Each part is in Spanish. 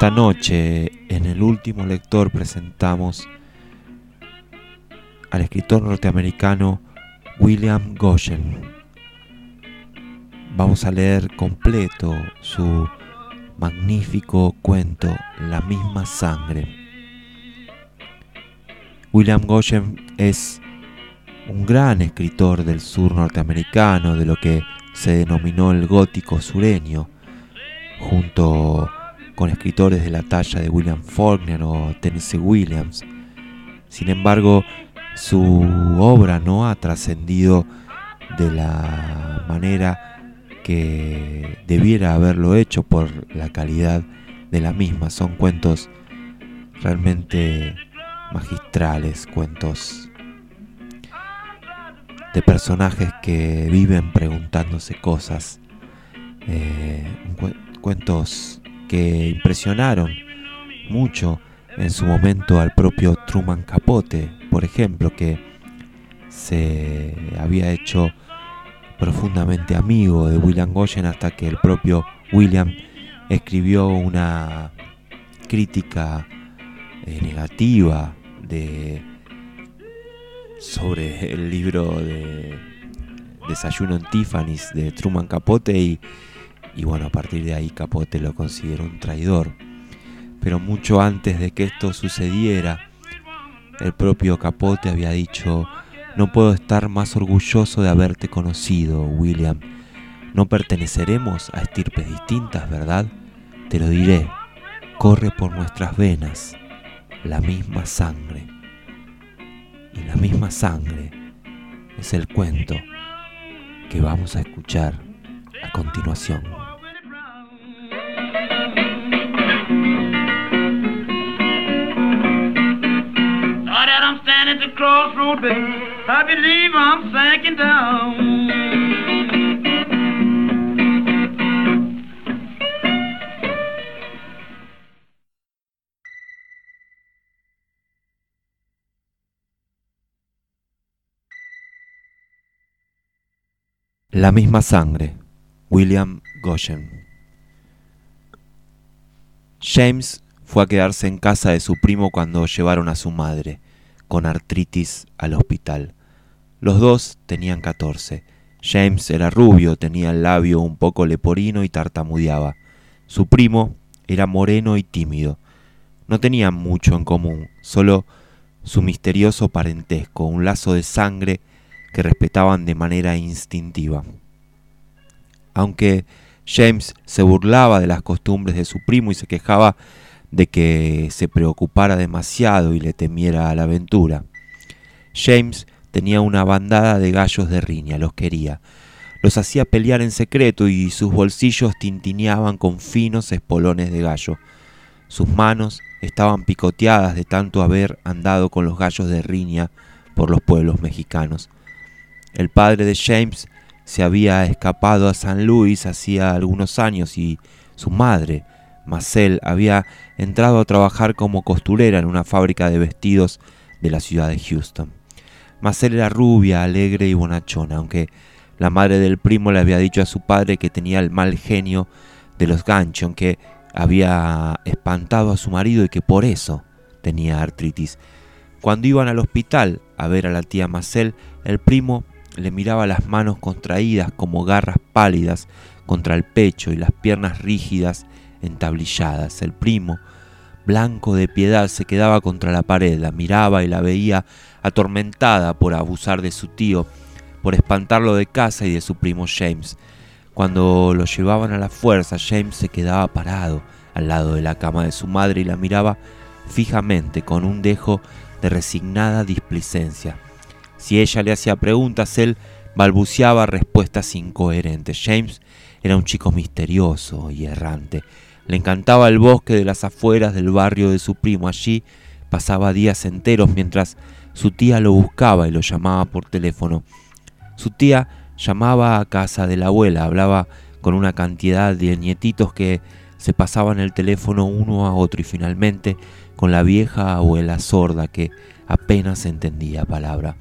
Esta noche, en el último lector, presentamos al escritor norteamericano William Goshen. Vamos a leer completo su magnífico cuento La misma sangre. William Goshen es un gran escritor del sur norteamericano, de lo que se denominó el gótico sureño, junto con escritores de la talla de William Faulkner o Tennessee Williams. Sin embargo, su obra no ha trascendido de la manera que debiera haberlo hecho por la calidad de la misma. Son cuentos realmente magistrales, cuentos de personajes que viven preguntándose cosas, eh, cuentos que impresionaron mucho en su momento al propio Truman Capote, por ejemplo, que se había hecho profundamente amigo de William Goyen hasta que el propio William escribió una crítica eh, negativa sobre el libro de Desayuno en Tiffany's de Truman Capote y y bueno, a partir de ahí Capote lo consideró un traidor. Pero mucho antes de que esto sucediera, el propio Capote había dicho, no puedo estar más orgulloso de haberte conocido, William. No perteneceremos a estirpes distintas, ¿verdad? Te lo diré, corre por nuestras venas la misma sangre. Y la misma sangre es el cuento que vamos a escuchar a continuación. I believe I'm down. La misma sangre, William Goshen. James fue a quedarse en casa de su primo cuando llevaron a su madre con artritis al hospital. Los dos tenían catorce. James era rubio, tenía el labio un poco leporino y tartamudeaba. Su primo era moreno y tímido. No tenían mucho en común, solo su misterioso parentesco, un lazo de sangre que respetaban de manera instintiva. Aunque James se burlaba de las costumbres de su primo y se quejaba de que se preocupara demasiado y le temiera a la aventura. James tenía una bandada de gallos de riña, los quería. Los hacía pelear en secreto y sus bolsillos tintineaban con finos espolones de gallo. Sus manos estaban picoteadas de tanto haber andado con los gallos de riña por los pueblos mexicanos. El padre de James se había escapado a San Luis hacía algunos años y su madre, Marcel había entrado a trabajar como costurera en una fábrica de vestidos de la ciudad de Houston. Marcel era rubia, alegre y bonachona, aunque la madre del primo le había dicho a su padre que tenía el mal genio de los ganchos, que había espantado a su marido y que por eso tenía artritis. Cuando iban al hospital a ver a la tía Marcel, el primo le miraba las manos contraídas como garras pálidas contra el pecho y las piernas rígidas entablilladas. El primo blanco de piedad, se quedaba contra la pared, la miraba y la veía atormentada por abusar de su tío, por espantarlo de casa y de su primo James. Cuando lo llevaban a la fuerza, James se quedaba parado al lado de la cama de su madre y la miraba fijamente con un dejo de resignada displicencia. Si ella le hacía preguntas, él balbuceaba respuestas incoherentes. James era un chico misterioso y errante. Le encantaba el bosque de las afueras del barrio de su primo. Allí pasaba días enteros mientras su tía lo buscaba y lo llamaba por teléfono. Su tía llamaba a casa de la abuela, hablaba con una cantidad de nietitos que se pasaban el teléfono uno a otro y finalmente con la vieja abuela sorda que apenas entendía palabra.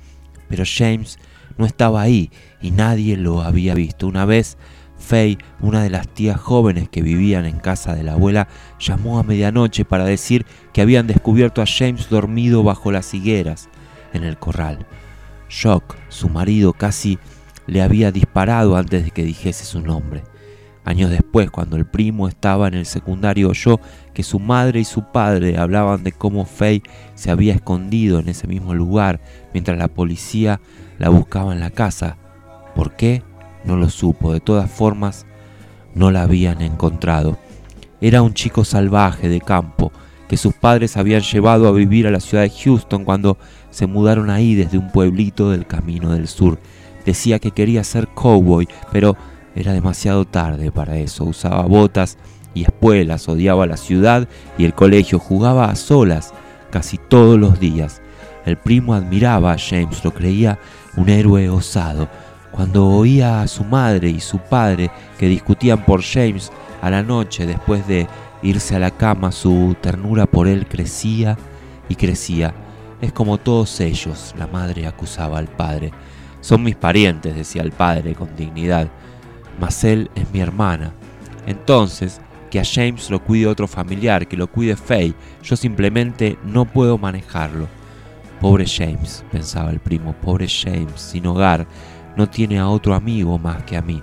Pero James no estaba ahí y nadie lo había visto. Una vez, Faye, una de las tías jóvenes que vivían en casa de la abuela, llamó a medianoche para decir que habían descubierto a James dormido bajo las higueras en el corral. Shock, su marido, casi le había disparado antes de que dijese su nombre. Años después, cuando el primo estaba en el secundario, oyó que su madre y su padre hablaban de cómo Faye se había escondido en ese mismo lugar mientras la policía la buscaba en la casa. ¿Por qué? No lo supo. De todas formas, no la habían encontrado. Era un chico salvaje de campo que sus padres habían llevado a vivir a la ciudad de Houston cuando se mudaron ahí desde un pueblito del Camino del Sur. Decía que quería ser cowboy, pero era demasiado tarde para eso. Usaba botas y espuelas, odiaba la ciudad y el colegio, jugaba a solas casi todos los días. El primo admiraba a James, lo creía un héroe osado. Cuando oía a su madre y su padre que discutían por James a la noche después de irse a la cama, su ternura por él crecía y crecía. Es como todos ellos, la madre acusaba al padre. Son mis parientes, decía el padre con dignidad mas él es mi hermana. Entonces, que a James lo cuide otro familiar, que lo cuide Faye, yo simplemente no puedo manejarlo. Pobre James, pensaba el primo, pobre James, sin hogar, no tiene a otro amigo más que a mí.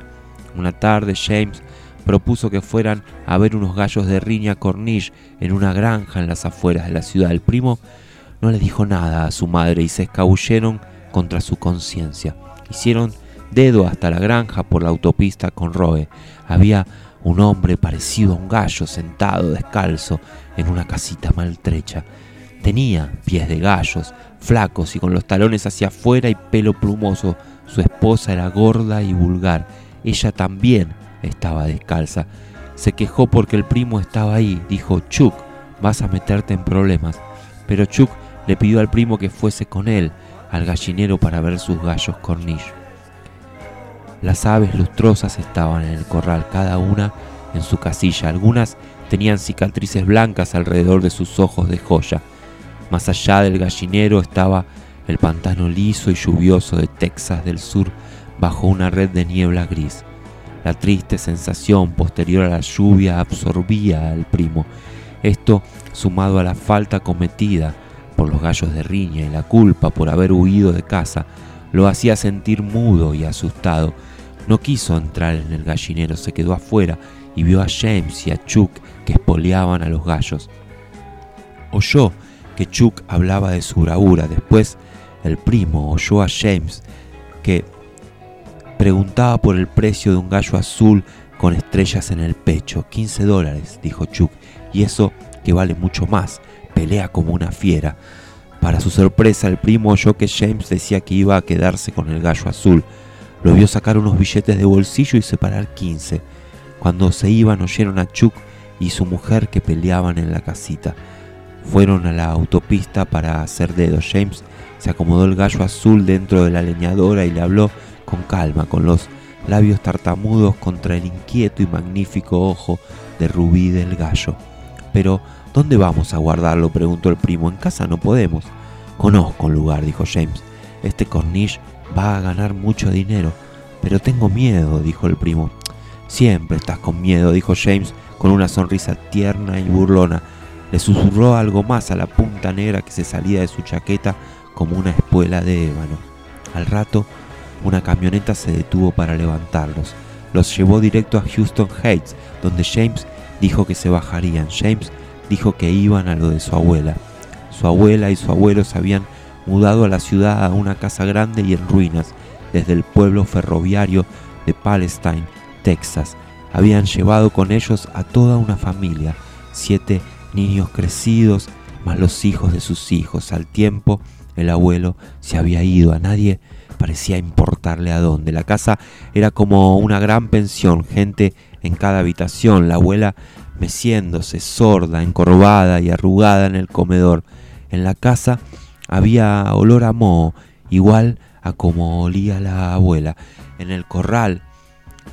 Una tarde James propuso que fueran a ver unos gallos de riña corniche en una granja en las afueras de la ciudad. El primo no le dijo nada a su madre y se escabulleron contra su conciencia. Hicieron dedo hasta la granja por la autopista con Roe. Había un hombre parecido a un gallo sentado descalzo en una casita maltrecha. Tenía pies de gallos, flacos y con los talones hacia afuera y pelo plumoso. Su esposa era gorda y vulgar. Ella también estaba descalza. Se quejó porque el primo estaba ahí. Dijo, Chuck, vas a meterte en problemas. Pero Chuck le pidió al primo que fuese con él al gallinero para ver sus gallos cornillos. Las aves lustrosas estaban en el corral, cada una en su casilla. Algunas tenían cicatrices blancas alrededor de sus ojos de joya. Más allá del gallinero estaba el pantano liso y lluvioso de Texas del Sur bajo una red de niebla gris. La triste sensación posterior a la lluvia absorbía al primo. Esto, sumado a la falta cometida por los gallos de riña y la culpa por haber huido de casa, lo hacía sentir mudo y asustado no quiso entrar en el gallinero, se quedó afuera y vio a James y a Chuck que espoleaban a los gallos. Oyó que Chuck hablaba de su bravura. Después el primo oyó a James que preguntaba por el precio de un gallo azul con estrellas en el pecho. 15 dólares, dijo Chuck, y eso que vale mucho más. Pelea como una fiera. Para su sorpresa, el primo oyó que James decía que iba a quedarse con el gallo azul. Lo vio sacar unos billetes de bolsillo y separar 15. Cuando se iban oyeron a Chuck y su mujer que peleaban en la casita. Fueron a la autopista para hacer dedos. James se acomodó el gallo azul dentro de la leñadora y le habló con calma, con los labios tartamudos contra el inquieto y magnífico ojo de rubí del gallo. Pero, ¿dónde vamos a guardarlo? preguntó el primo. En casa no podemos. Conozco un lugar, dijo James. Este corniche va a ganar mucho dinero. Pero tengo miedo, dijo el primo. Siempre estás con miedo, dijo James con una sonrisa tierna y burlona. Le susurró algo más a la punta negra que se salía de su chaqueta como una espuela de ébano. Al rato, una camioneta se detuvo para levantarlos. Los llevó directo a Houston Heights, donde James dijo que se bajarían. James dijo que iban a lo de su abuela. Su abuela y su abuelo se habían mudado a la ciudad a una casa grande y en ruinas, desde el pueblo ferroviario de Palestine, Texas. Habían llevado con ellos a toda una familia, siete niños crecidos, más los hijos de sus hijos. Al tiempo, el abuelo se había ido, a nadie parecía importarle a dónde. La casa era como una gran pensión, gente en cada habitación, la abuela meciéndose, sorda, encorvada y arrugada en el comedor. En la casa había olor a moho, igual a como olía la abuela. En el corral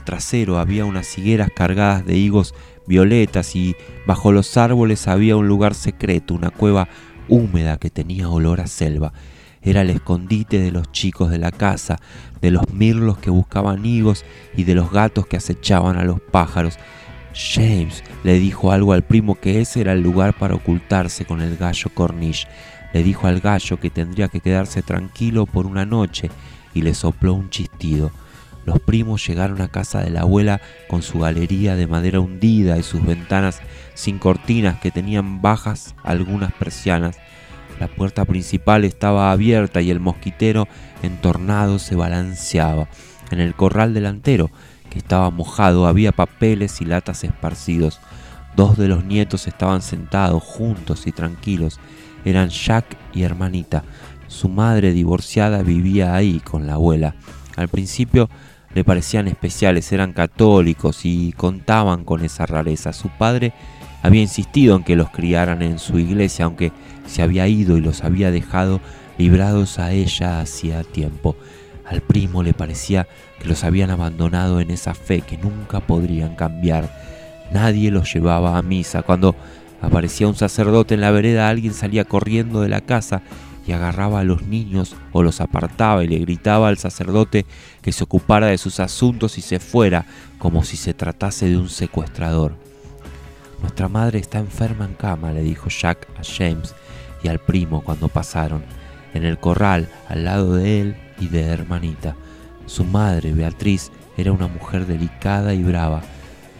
trasero había unas higueras cargadas de higos violetas y bajo los árboles había un lugar secreto, una cueva húmeda que tenía olor a selva. Era el escondite de los chicos de la casa, de los mirlos que buscaban higos y de los gatos que acechaban a los pájaros. James le dijo algo al primo que ese era el lugar para ocultarse con el gallo Cornish. Le dijo al gallo que tendría que quedarse tranquilo por una noche y le sopló un chistido. Los primos llegaron a casa de la abuela con su galería de madera hundida y sus ventanas sin cortinas que tenían bajas algunas persianas. La puerta principal estaba abierta y el mosquitero entornado se balanceaba. En el corral delantero que estaba mojado, había papeles y latas esparcidos. Dos de los nietos estaban sentados juntos y tranquilos. Eran Jack y hermanita. Su madre divorciada vivía ahí con la abuela. Al principio le parecían especiales, eran católicos y contaban con esa rareza. Su padre había insistido en que los criaran en su iglesia, aunque se había ido y los había dejado librados a ella hacía tiempo. Al primo le parecía que los habían abandonado en esa fe que nunca podrían cambiar. Nadie los llevaba a misa. Cuando aparecía un sacerdote en la vereda, alguien salía corriendo de la casa y agarraba a los niños o los apartaba y le gritaba al sacerdote que se ocupara de sus asuntos y se fuera, como si se tratase de un secuestrador. Nuestra madre está enferma en cama, le dijo Jack a James y al primo cuando pasaron. En el corral, al lado de él, y de hermanita. Su madre, Beatriz, era una mujer delicada y brava.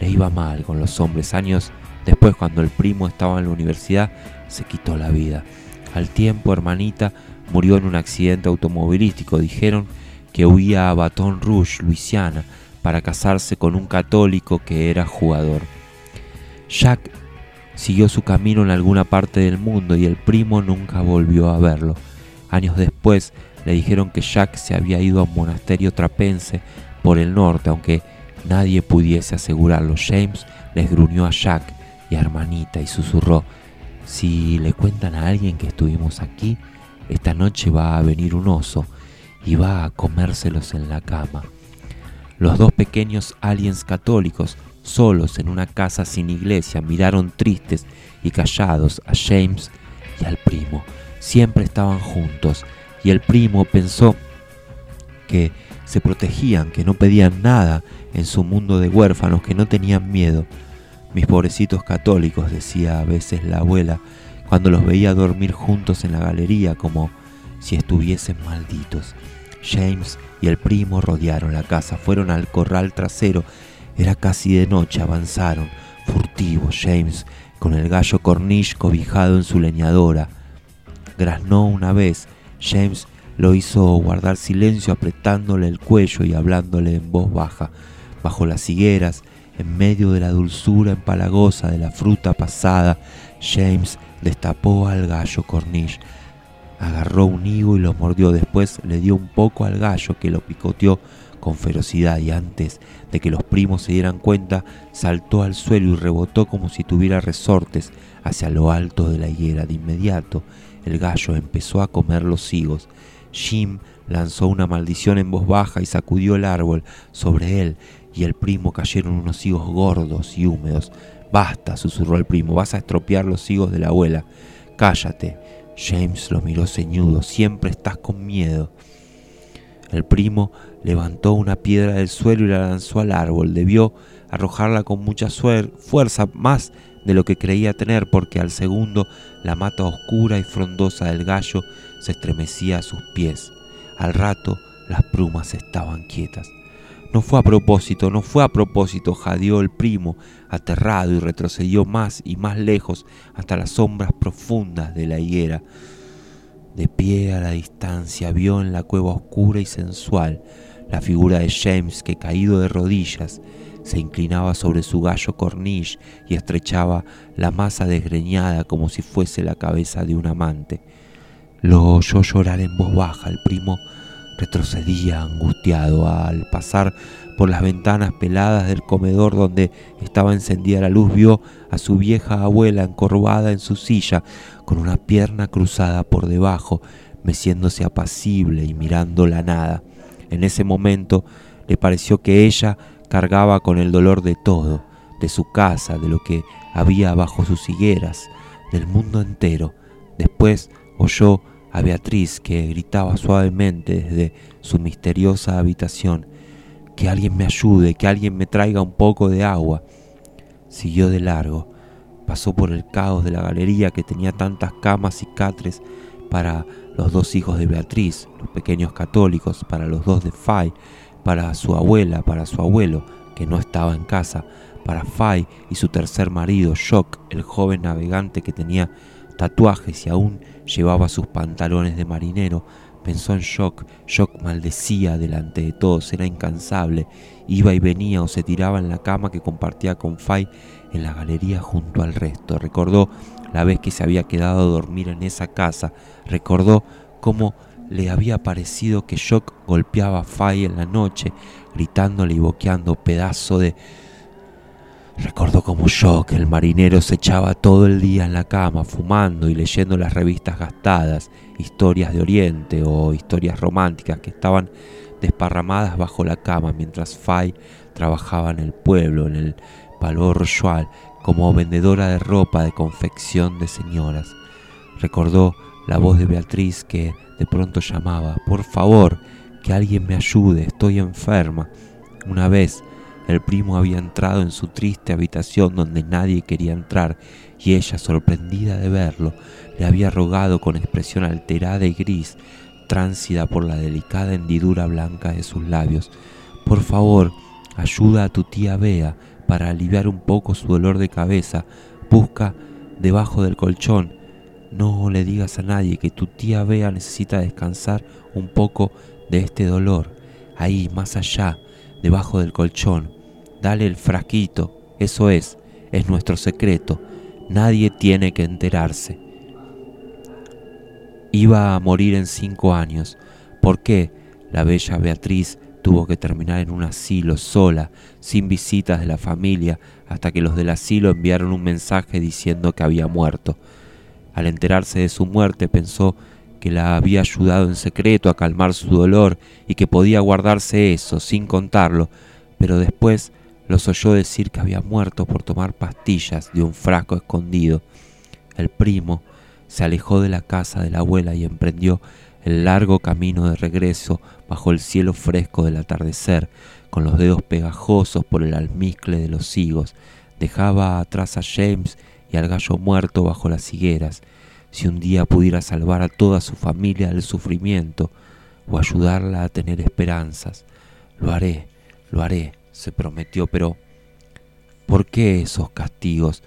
Le iba mal con los hombres. Años después, cuando el primo estaba en la universidad, se quitó la vida. Al tiempo, hermanita murió en un accidente automovilístico. Dijeron que huía a Baton Rouge, Luisiana, para casarse con un católico que era jugador. Jack siguió su camino en alguna parte del mundo y el primo nunca volvió a verlo. Años después, le dijeron que Jack se había ido a un monasterio trapense por el norte, aunque nadie pudiese asegurarlo. James les gruñó a Jack y a Hermanita y susurró, si le cuentan a alguien que estuvimos aquí, esta noche va a venir un oso y va a comérselos en la cama. Los dos pequeños aliens católicos, solos en una casa sin iglesia, miraron tristes y callados a James y al primo. Siempre estaban juntos y el primo pensó que se protegían, que no pedían nada en su mundo de huérfanos, que no tenían miedo. Mis pobrecitos católicos, decía a veces la abuela, cuando los veía dormir juntos en la galería como si estuviesen malditos. James y el primo rodearon la casa, fueron al corral trasero, era casi de noche, avanzaron, furtivos, James, con el gallo cornish cobijado en su leñadora. Graznó una vez, James lo hizo guardar silencio apretándole el cuello y hablándole en voz baja. Bajo las higueras, en medio de la dulzura empalagosa de la fruta pasada, James destapó al gallo cornish. Agarró un higo y lo mordió. Después le dio un poco al gallo que lo picoteó con ferocidad y antes de que los primos se dieran cuenta, saltó al suelo y rebotó como si tuviera resortes hacia lo alto de la higuera. De inmediato, el gallo empezó a comer los higos. Jim lanzó una maldición en voz baja y sacudió el árbol. Sobre él y el primo cayeron unos higos gordos y húmedos. Basta, susurró el primo, vas a estropear los higos de la abuela. Cállate. James lo miró ceñudo. Siempre estás con miedo. El primo levantó una piedra del suelo y la lanzó al árbol. Debió arrojarla con mucha fuerza, más de lo que creía tener, porque al segundo la mata oscura y frondosa del gallo se estremecía a sus pies. Al rato las plumas estaban quietas. No fue a propósito, no fue a propósito, jadeó el primo, aterrado, y retrocedió más y más lejos hasta las sombras profundas de la higuera. De pie a la distancia vio en la cueva oscura y sensual la figura de James que caído de rodillas se inclinaba sobre su gallo corniche y estrechaba la masa desgreñada como si fuese la cabeza de un amante. Lo oyó llorar en voz baja, el primo retrocedía angustiado al pasar por las ventanas peladas del comedor donde estaba encendida la luz, vio a su vieja abuela encorvada en su silla, con una pierna cruzada por debajo, meciéndose apacible y mirando la nada. En ese momento le pareció que ella cargaba con el dolor de todo, de su casa, de lo que había bajo sus higueras, del mundo entero. Después oyó a Beatriz que gritaba suavemente desde su misteriosa habitación, que alguien me ayude, que alguien me traiga un poco de agua. Siguió de largo, pasó por el caos de la galería que tenía tantas camas y catres para los dos hijos de Beatriz, los pequeños católicos, para los dos de Fay, para su abuela, para su abuelo, que no estaba en casa, para Fay y su tercer marido, Shock, el joven navegante que tenía tatuajes y aún llevaba sus pantalones de marinero. Pensó en Shock. Shock maldecía delante de todos, era incansable. Iba y venía o se tiraba en la cama que compartía con Fay en la galería junto al resto. Recordó la vez que se había quedado a dormir en esa casa. Recordó cómo le había parecido que Shock golpeaba a Fay en la noche, gritándole y boqueando pedazo de Recordó como yo que el marinero se echaba todo el día en la cama fumando y leyendo las revistas gastadas, historias de Oriente o historias románticas que estaban desparramadas bajo la cama mientras Fay trabajaba en el pueblo, en el Palo Royal, como vendedora de ropa de confección de señoras. Recordó la voz de Beatriz que de pronto llamaba, por favor, que alguien me ayude, estoy enferma. Una vez el primo había entrado en su triste habitación donde nadie quería entrar y ella, sorprendida de verlo, le había rogado con expresión alterada y gris, tránsida por la delicada hendidura blanca de sus labios, por favor, ayuda a tu tía Bea para aliviar un poco su dolor de cabeza, busca debajo del colchón. No le digas a nadie que tu tía Bea necesita descansar un poco de este dolor, ahí, más allá, debajo del colchón. Dale el frasquito, eso es, es nuestro secreto. Nadie tiene que enterarse. Iba a morir en cinco años. ¿Por qué? La bella Beatriz tuvo que terminar en un asilo sola, sin visitas de la familia, hasta que los del asilo enviaron un mensaje diciendo que había muerto. Al enterarse de su muerte pensó que la había ayudado en secreto a calmar su dolor y que podía guardarse eso sin contarlo, pero después los oyó decir que había muerto por tomar pastillas de un frasco escondido. El primo se alejó de la casa de la abuela y emprendió el largo camino de regreso bajo el cielo fresco del atardecer, con los dedos pegajosos por el almizcle de los higos. Dejaba atrás a James y al gallo muerto bajo las higueras, si un día pudiera salvar a toda su familia del sufrimiento o ayudarla a tener esperanzas. Lo haré, lo haré, se prometió, pero ¿por qué esos castigos?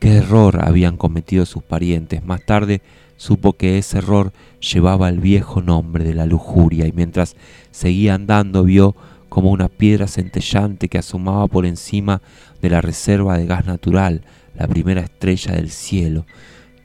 ¿Qué error habían cometido sus parientes? Más tarde supo que ese error llevaba el viejo nombre de la lujuria y mientras seguía andando vio como una piedra centellante que asomaba por encima de la reserva de gas natural, la primera estrella del cielo,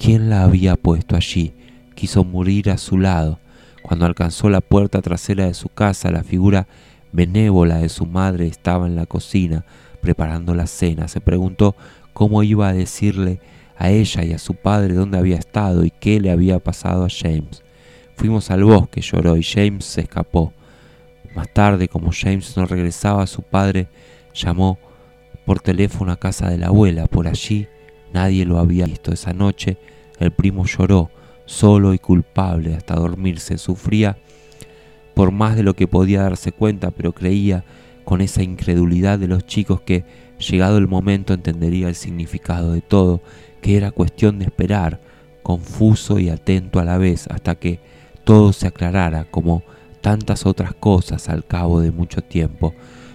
¿Quién la había puesto allí? Quiso morir a su lado. Cuando alcanzó la puerta trasera de su casa, la figura benévola de su madre estaba en la cocina preparando la cena. Se preguntó cómo iba a decirle a ella y a su padre dónde había estado y qué le había pasado a James. Fuimos al bosque, lloró, y James se escapó. Más tarde, como James no regresaba, su padre llamó por teléfono a casa de la abuela. Por allí nadie lo había visto. Esa noche el primo lloró, solo y culpable, hasta dormirse. Sufría por más de lo que podía darse cuenta, pero creía con esa incredulidad de los chicos que, llegado el momento, entendería el significado de todo, que era cuestión de esperar, confuso y atento a la vez, hasta que todo se aclarara, como tantas otras cosas al cabo de mucho tiempo.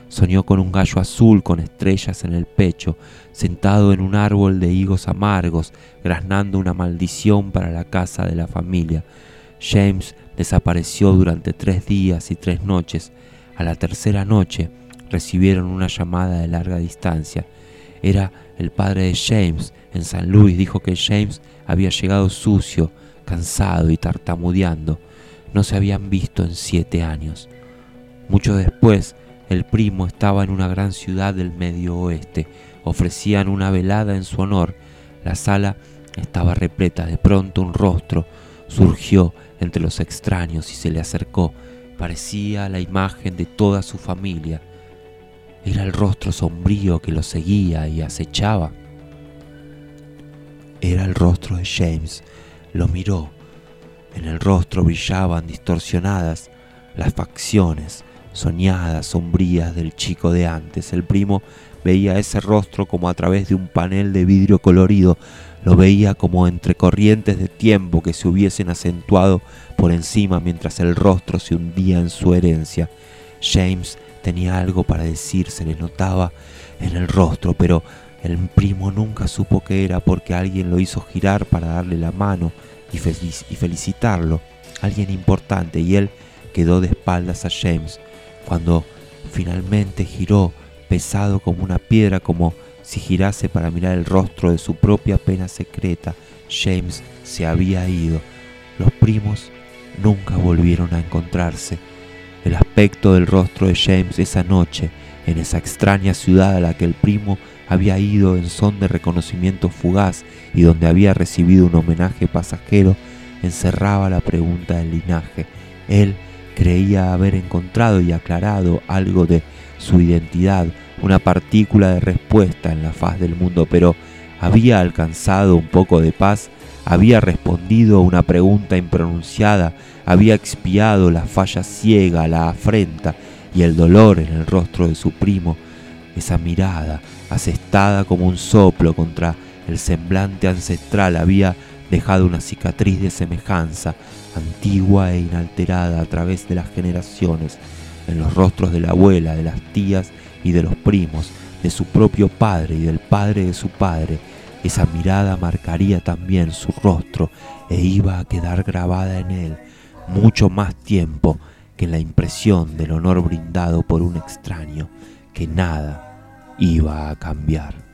Soñó con un gallo azul con estrellas en el pecho, sentado en un árbol de higos amargos, graznando una maldición para la casa de la familia. James desapareció durante tres días y tres noches. A la tercera noche recibieron una llamada de larga distancia. Era el padre de James en San Luis. Dijo que James había llegado sucio, cansado y tartamudeando. No se habían visto en siete años. Mucho después, el primo estaba en una gran ciudad del medio oeste. Ofrecían una velada en su honor. La sala estaba repleta. De pronto un rostro surgió entre los extraños y se le acercó. Parecía la imagen de toda su familia. Era el rostro sombrío que lo seguía y acechaba. Era el rostro de James. Lo miró. En el rostro brillaban distorsionadas las facciones soñadas, sombrías del chico de antes. El primo veía ese rostro como a través de un panel de vidrio colorido, lo veía como entre corrientes de tiempo que se hubiesen acentuado por encima mientras el rostro se hundía en su herencia. James tenía algo para decir, se le notaba en el rostro, pero el primo nunca supo qué era porque alguien lo hizo girar para darle la mano y, y felicitarlo, alguien importante, y él quedó de espaldas a James. Cuando finalmente giró, pesado como una piedra, como si girase para mirar el rostro de su propia pena secreta, James se había ido. Los primos nunca volvieron a encontrarse. El aspecto del rostro de James esa noche, en esa extraña ciudad a la que el primo había ido en son de reconocimiento fugaz y donde había recibido un homenaje pasajero, encerraba la pregunta del linaje. Él creía haber encontrado y aclarado algo de su identidad, una partícula de respuesta en la faz del mundo, pero había alcanzado un poco de paz, había respondido a una pregunta impronunciada, había expiado la falla ciega, la afrenta y el dolor en el rostro de su primo, esa mirada asestada como un soplo contra el semblante ancestral había dejado una cicatriz de semejanza, antigua e inalterada a través de las generaciones, en los rostros de la abuela, de las tías y de los primos, de su propio padre y del padre de su padre. Esa mirada marcaría también su rostro e iba a quedar grabada en él mucho más tiempo que la impresión del honor brindado por un extraño, que nada iba a cambiar.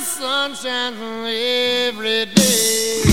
Sunshine every day.